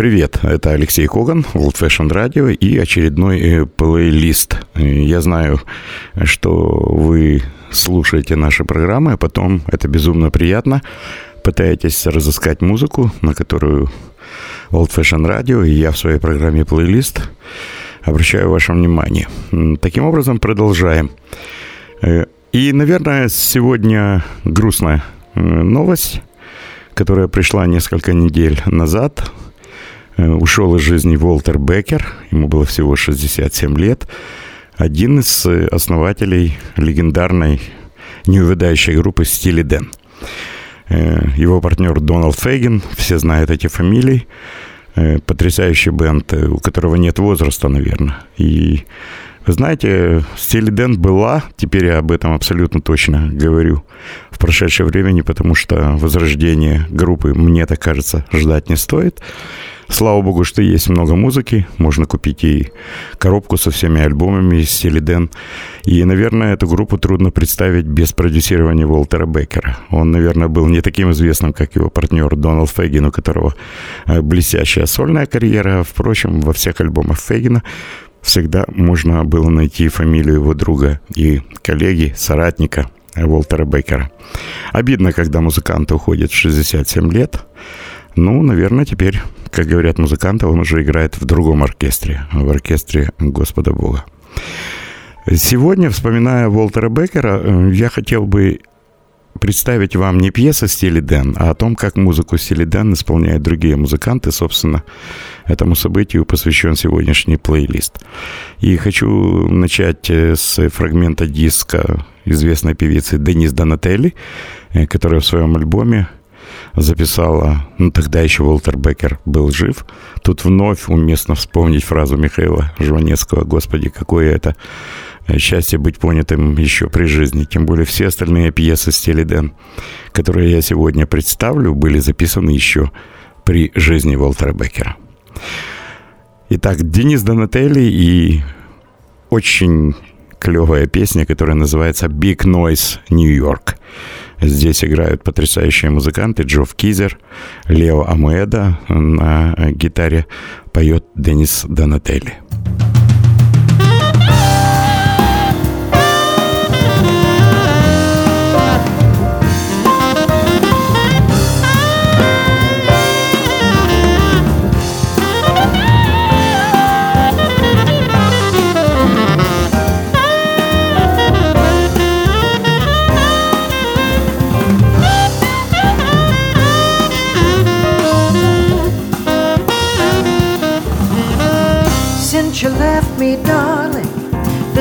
Привет, это Алексей Коган, Old Fashion Radio и очередной э, плейлист. Я знаю, что вы слушаете наши программы, а потом это безумно приятно пытаетесь разыскать музыку, на которую Old Fashion Radio и я в своей программе плейлист обращаю ваше внимание. Таким образом, продолжаем. Э, и, наверное, сегодня грустная э, новость, которая пришла несколько недель назад. Э, ушел из жизни Волтер Беккер, ему было всего 67 лет. Один из основателей легендарной неувядающей группы «Стили Дэн». Э, его партнер Дональд Фейгин, все знают эти фамилии. Э, потрясающий бенд, э, у которого нет возраста, наверное. И вы знаете, Стили Дэн была, теперь я об этом абсолютно точно говорю, в прошедшее времени, потому что возрождение группы, мне так кажется, ждать не стоит. Слава богу, что есть много музыки. Можно купить и коробку со всеми альбомами из стиля Дэн. И, наверное, эту группу трудно представить без продюсирования Уолтера Беккера. Он, наверное, был не таким известным, как его партнер Доналд Фейгин, у которого э, блестящая сольная карьера. Впрочем, во всех альбомах Фейгина всегда можно было найти фамилию его друга и коллеги, соратника Уолтера Беккера. Обидно, когда музыканты уходят в 67 лет. Ну, наверное, теперь, как говорят музыканты, он уже играет в другом оркестре, в оркестре Господа Бога. Сегодня, вспоминая Уолтера Беккера, э, я хотел бы представить вам не пьесы Стили Дэн, а о том, как музыку Стили Дэн исполняют другие музыканты. Собственно, этому событию посвящен сегодняшний плейлист. И хочу начать э, с фрагмента диска известной певицы Денис Донателли, э, которая в своем альбоме записала, ну тогда еще Уолтер Беккер был жив. Тут вновь уместно вспомнить фразу Михаила Жванецкого «Господи, какое это счастье быть понятым еще при жизни». Тем более все остальные пьесы Стили Дэн, которые я сегодня представлю, были записаны еще при жизни Уолтера Беккера. Итак, Денис Донателли и очень клевая песня, которая называется «Big Noise New York». Здесь играют потрясающие музыканты Джофф Кизер, Лео Амуэда на гитаре поет Денис Донателли.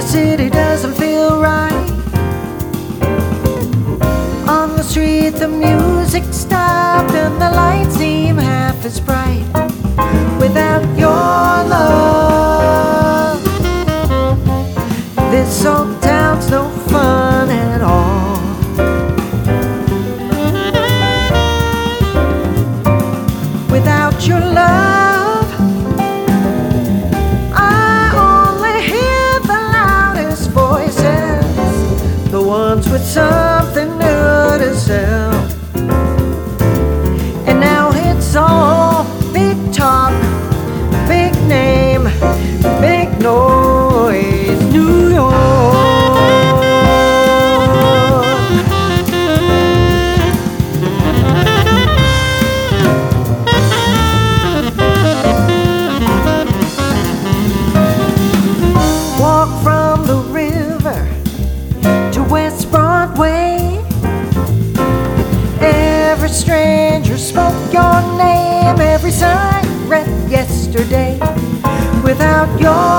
City doesn't feel right. On the street, the music stopped and the lights seem half as bright. Without your love, this old out your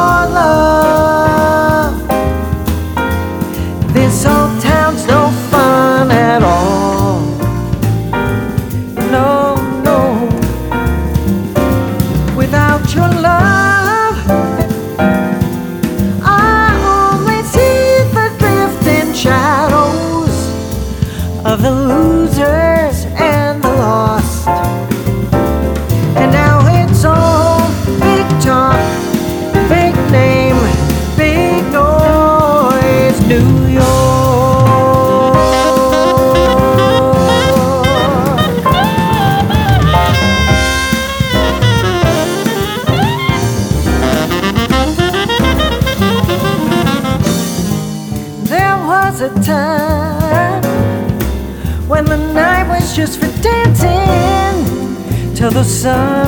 sun.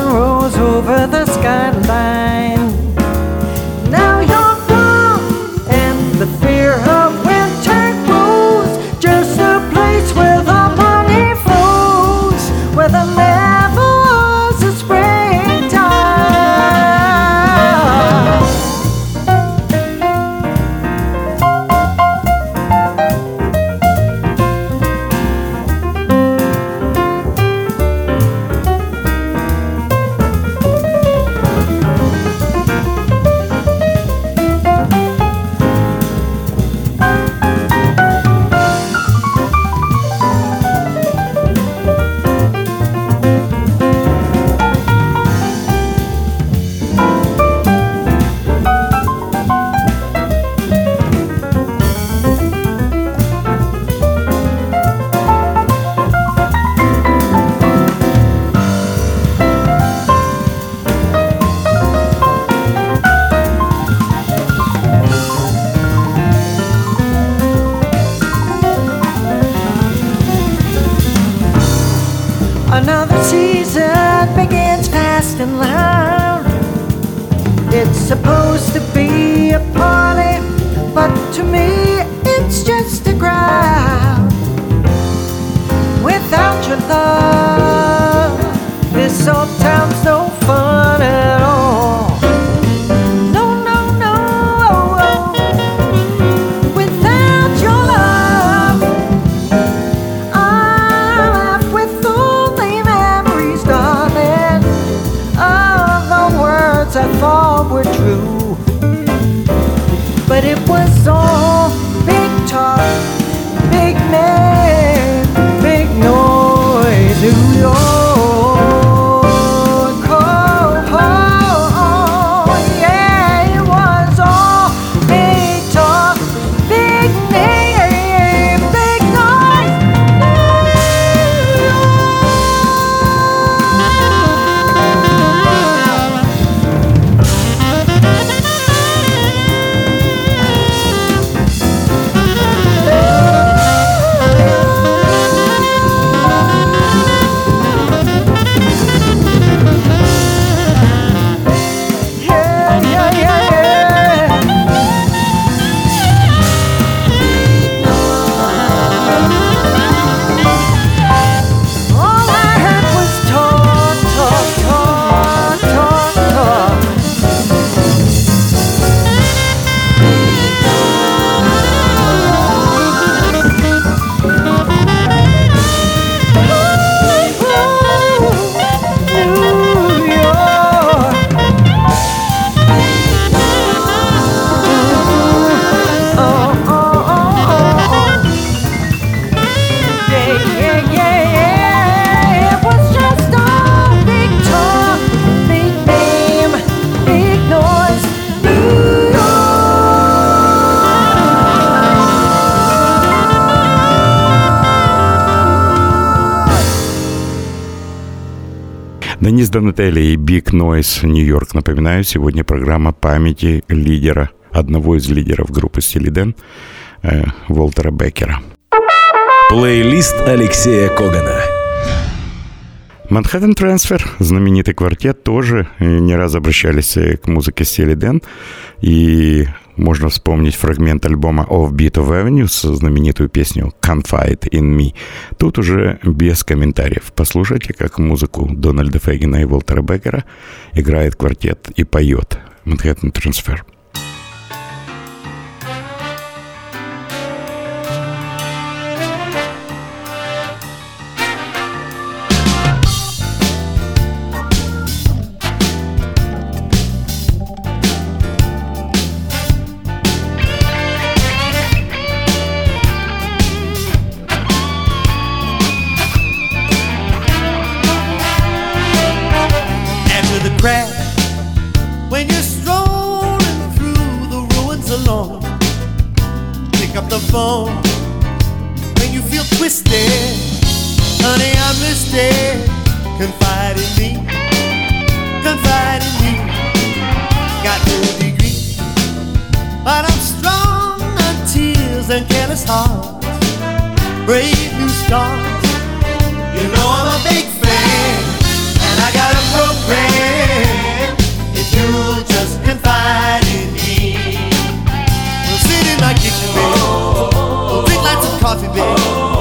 Денис Донателли и Big Noise Нью-Йорк. Напоминаю, сегодня программа памяти лидера, одного из лидеров группы Стилиден, э, Волтера Беккера. Плейлист Алексея Когана. Манхэттен Трансфер, знаменитый квартет, тоже э, не раз обращались э, к музыке Стилиден. И можно вспомнить фрагмент альбома Offbeat of с знаменитую песню Confide in Me. Тут уже без комментариев. Послушайте, как музыку Дональда Фейгена и Волтера Беккера играет квартет и поет Манхэттен Трансфер. and careless hearts, brave new stars. You know I'm a big fan, and I got a program. If you'll just confide in me, we'll sit in my kitchen, babe. Oh, oh, drink lots of coffee, babe.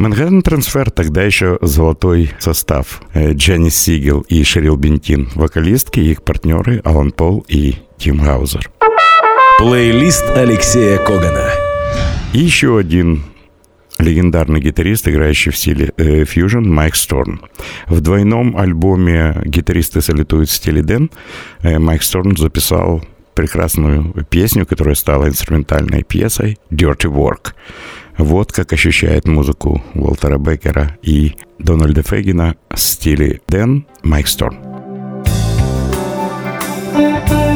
Манхэттен Трансфер тогда еще золотой состав. Э, Дженнис Сигел и Шерил Бентин, вокалистки и их партнеры Алан Пол и Тим Хаузер. Плейлист Алексея Когана. И еще один легендарный гитарист, играющий в стиле э, фьюжн, Майк Сторн. В двойном альбоме гитаристы солитуют в стиле Дэн. Э, Майк Сторн записал прекрасную песню, которая стала инструментальной пьесой «Dirty Work». Вот как ощущает музыку Уолтера Бекера и Дональда Фегина в стиле Дэн Майк Сторн. thank you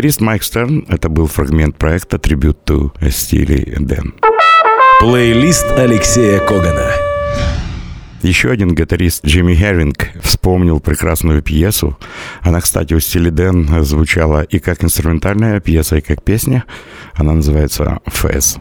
Гитарист Майк Стерн, это был фрагмент проекта Tribute to Steely Dan. Плейлист Алексея Когана. Еще один гитарист Джимми Херинг вспомнил прекрасную пьесу. Она, кстати, у Стили Дэн звучала и как инструментальная пьеса, и как песня. Она называется «Фэс».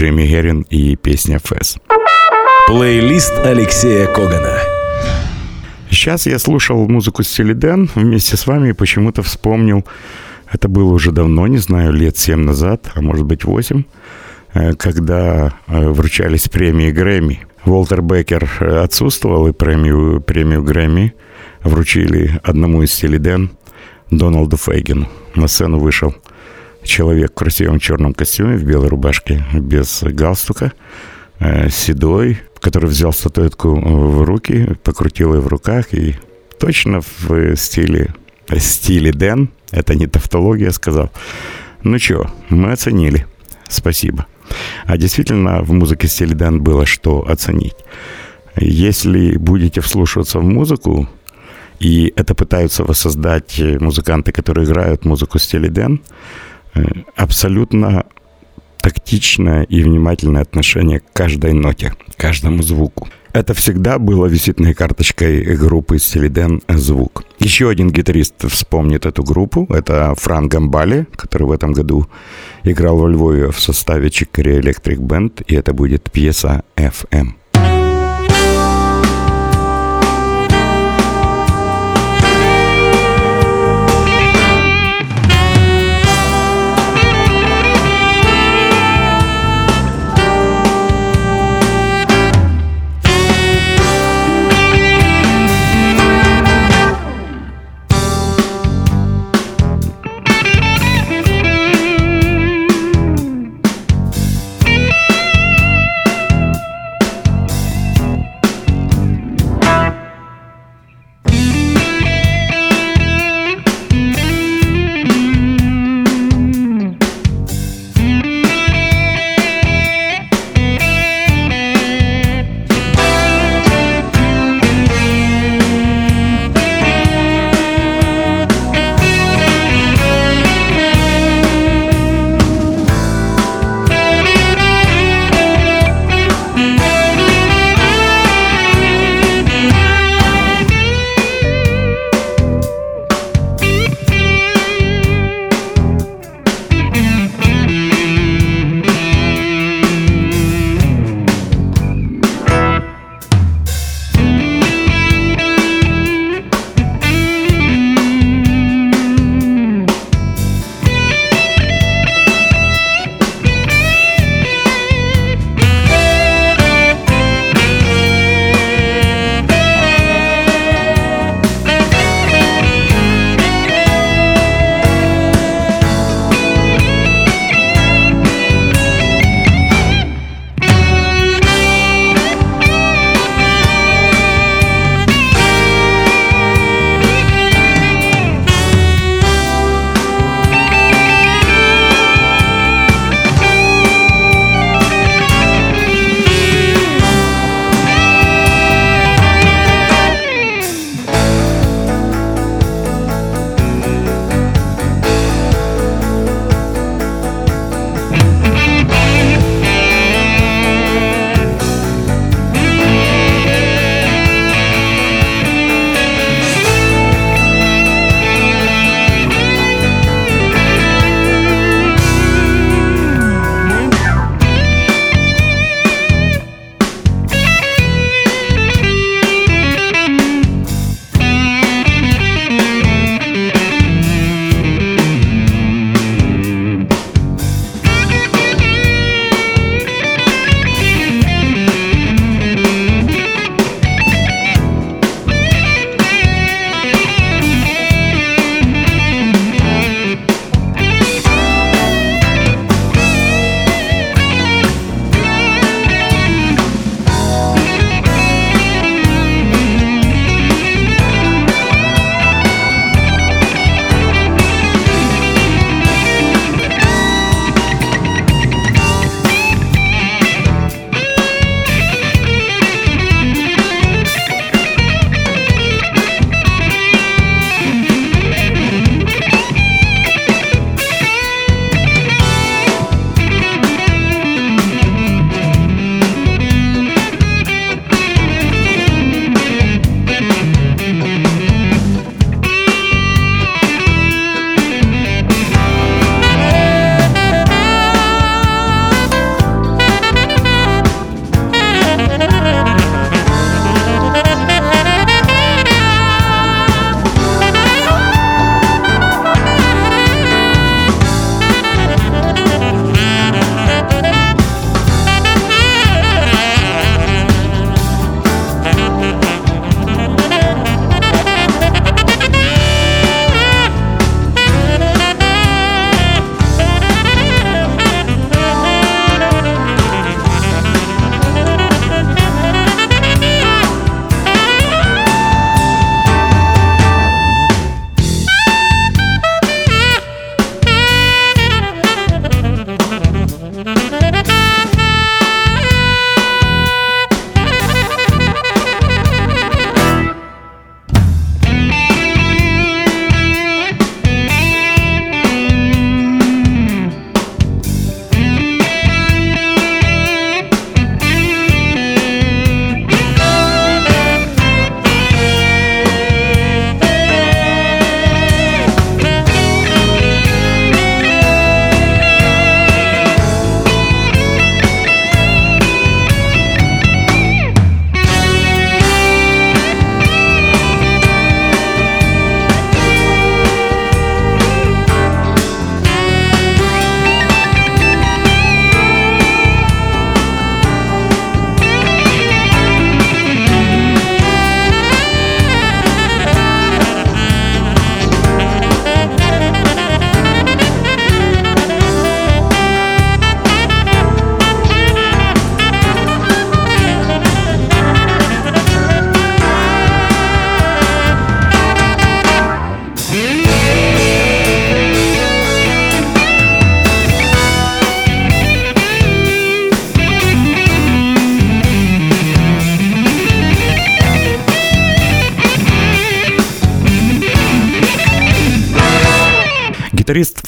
Джейми Герин и песня «Фэс». Плейлист Алексея Когана. Сейчас я слушал музыку стиле Дэн вместе с вами и почему-то вспомнил, это было уже давно, не знаю, лет семь назад, а может быть восемь, э, когда э, вручались премии Грэмми. Уолтер Беккер отсутствовал, и премию, премию Грэмми вручили одному из стиле Дэн, Дональду Фейгину. На сцену вышел человек в красивом черном костюме, в белой рубашке, без галстука, э, седой, который взял статуэтку в руки, покрутил ее в руках и точно в стиле, стиле Дэн, это не тавтология, сказал, ну что, мы оценили, спасибо. А действительно, в музыке стиле Дэн было что оценить. Если будете вслушиваться в музыку, и это пытаются воссоздать музыканты, которые играют музыку стиле Дэн, э, абсолютно тактичное и внимательное отношение к каждой ноте, к каждому звуку. Это всегда было визитной карточкой группы Стилиден «Звук». Еще один гитарист вспомнит эту группу. Это Франк Гамбали, который в этом году играл во Львове в составе Чикари Electric Band, и это будет пьеса «FM».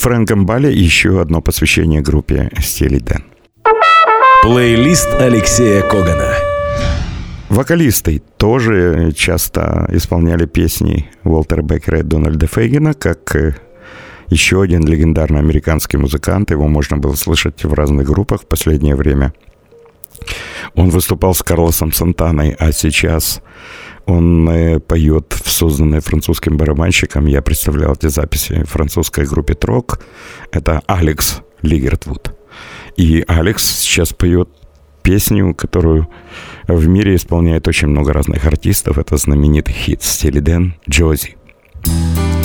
Фрэнком Балли еще одно посвящение группе «Стиль Плейлист Алексея Когана. Вокалисты тоже часто исполняли песни Уолтера Беккера и Дональда Фейгена, как э, еще один легендарный американский музыкант. Его можно было слышать в разных группах в последнее время. Он выступал с Карлосом Сантаной, а сейчас он э, поет в созданной французским барабанщиком. Я представлял эти записи французской группе Трок. Это Алекс Лигертвуд. И Алекс сейчас поет песню, которую в мире исполняет очень много разных артистов. Это знаменитый хит «Стилиден Джози». Джози.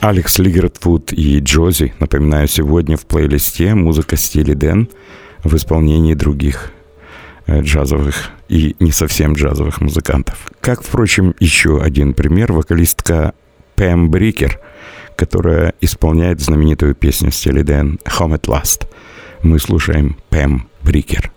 Алекс Лигертвуд и Джози, напоминаю, сегодня в плейлисте музыка стиля Дэн в исполнении других э, джазовых и не совсем джазовых музыкантов. Как, впрочем, еще один пример, вокалистка Пэм Брикер, которая исполняет знаменитую песню стиля Дэн «Home at Last». Мы слушаем Пэм Брикер.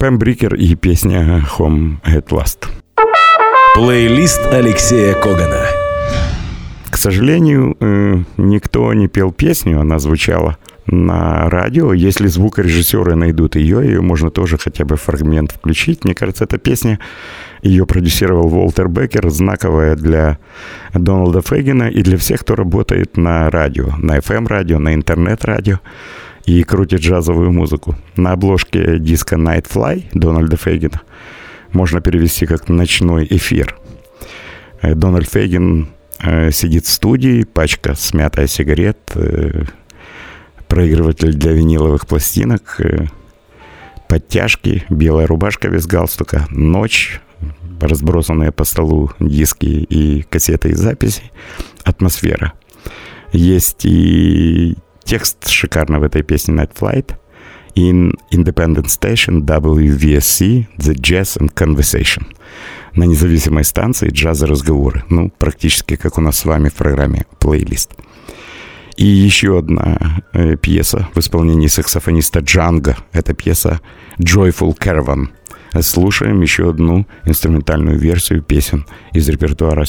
Грэм Брикер и песня «Home at Last». Плейлист Алексея Когана. К сожалению, э, никто не пел песню, она звучала на радио. Если звукорежиссеры найдут ее, ее можно тоже хотя бы фрагмент включить. Мне кажется, эта песня, ее продюсировал Волтер Беккер, знаковая для Дональда Фейгина и для всех, кто работает на радио, на FM-радио, на интернет-радио и крутит джазовую музыку. На обложке диска Night Fly Дональда Фейгина можно перевести как «ночной эфир». Э, Дональд Фейгин э, сидит в студии, пачка смятая сигарет, э, проигрыватель для виниловых пластинок, подтяжки, белая рубашка без галстука, ночь, разбросанные по столу диски и кассеты и записи, атмосфера. Есть и текст шикарно в этой песне Night Flight. In Independent Station WVSC The Jazz and Conversation. На независимой станции джаз и разговоры. Ну, практически как у нас с вами в программе плейлист. И еще одна э, пьеса в исполнении саксофониста Джанга. Это пьеса Joyful Caravan. Слушаем еще одну инструментальную версию песен из репертуара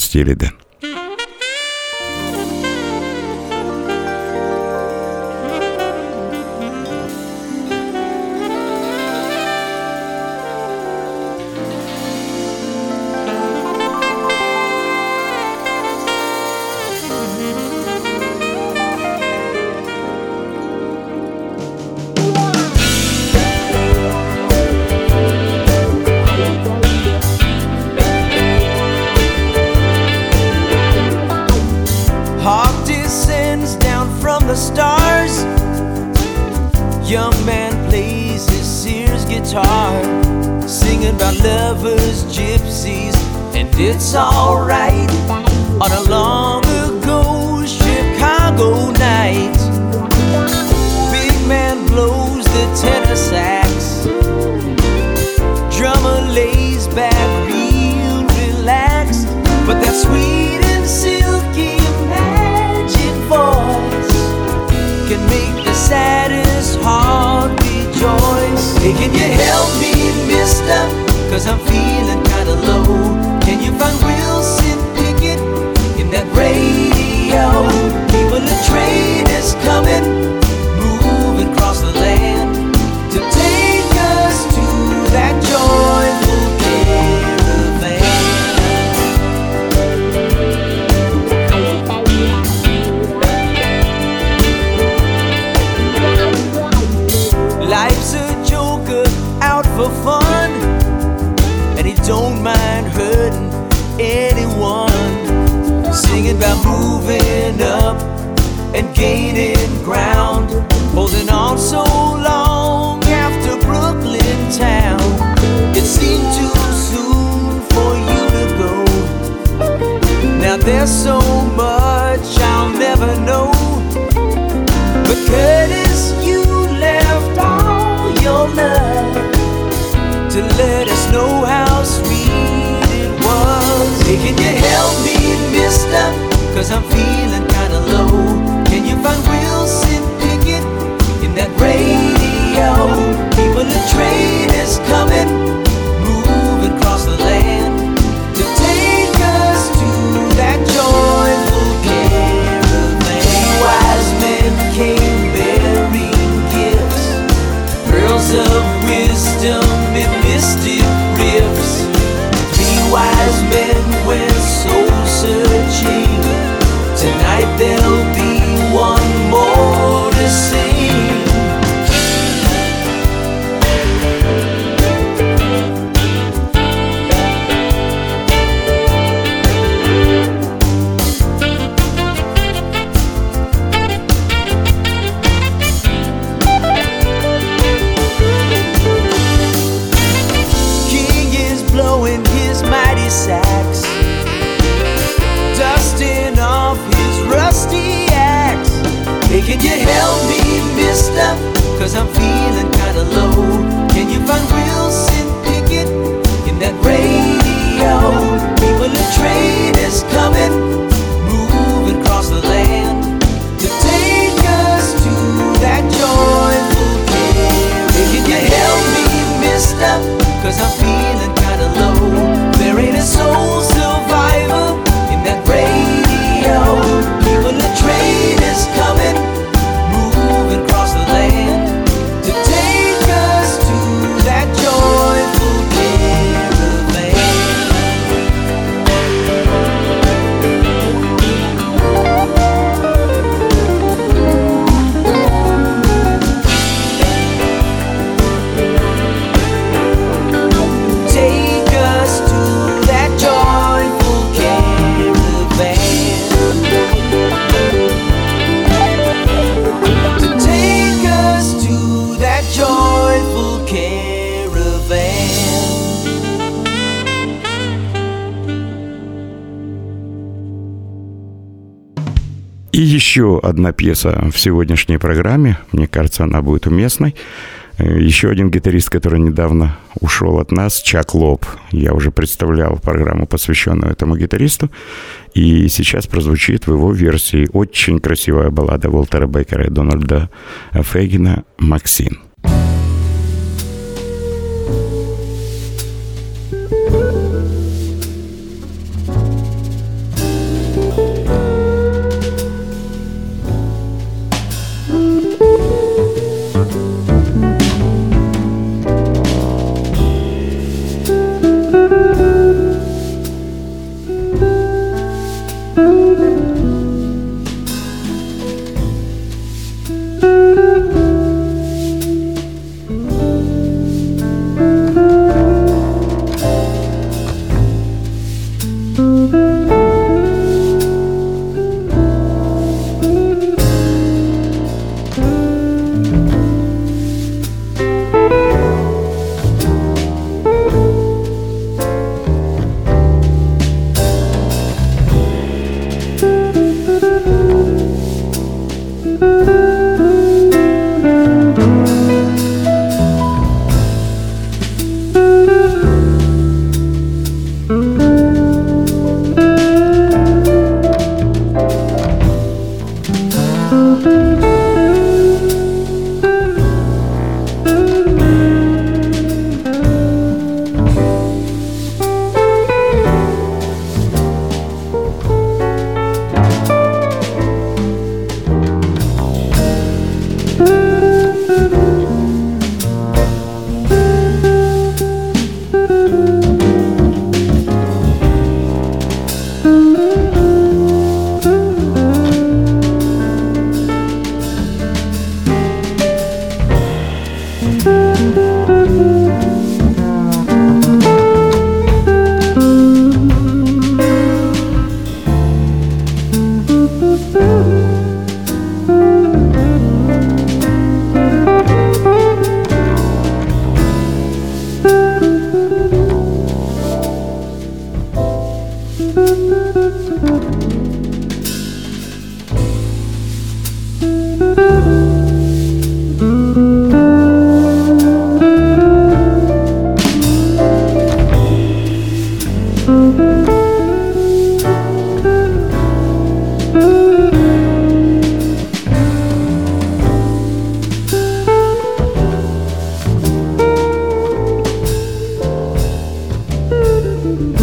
it's alright on a long ago Chicago night. Big man blows the tenor sax, drummer lays back real relaxed, but that sweet and silky magic voice can make the saddest heart rejoice. Hey, can you help me, mister? Cause I'm feeling kinda low. On Wilson Pickett in that radio. People, the train is coming. gated ground, holding on so long after Brooklyn town. It seemed too soon for you to go. Now there's so much I'll never know. But Curtis, you left all your love to let us know how sweet it was. Hey, can you help me, mister? Cause I'm feeling kinda low on Wilson Pickett in that radio. People are trainers. Еще одна пьеса в сегодняшней программе. Мне кажется, она будет уместной. Э, Еще один гитарист, который недавно ушел от нас, Чак Лоб. Я уже представлял программу, посвященную этому гитаристу. И сейчас прозвучит в его версии очень красивая баллада Уолтера Беккера и Дональда Фейгина «Максин». you.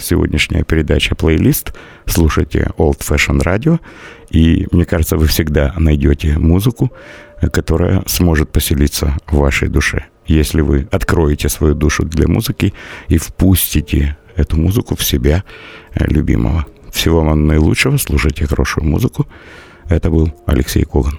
Сегодняшняя передача «Плейлист». Слушайте Old Fashion Radio. И мне кажется, вы всегда найдете музыку, которая сможет поселиться в вашей душе. Если вы откроете свою душу для музыки и впустите эту музыку в себя э, любимого. Всего вам наилучшего, слушайте хорошую музыку. Это был Алексей Коган.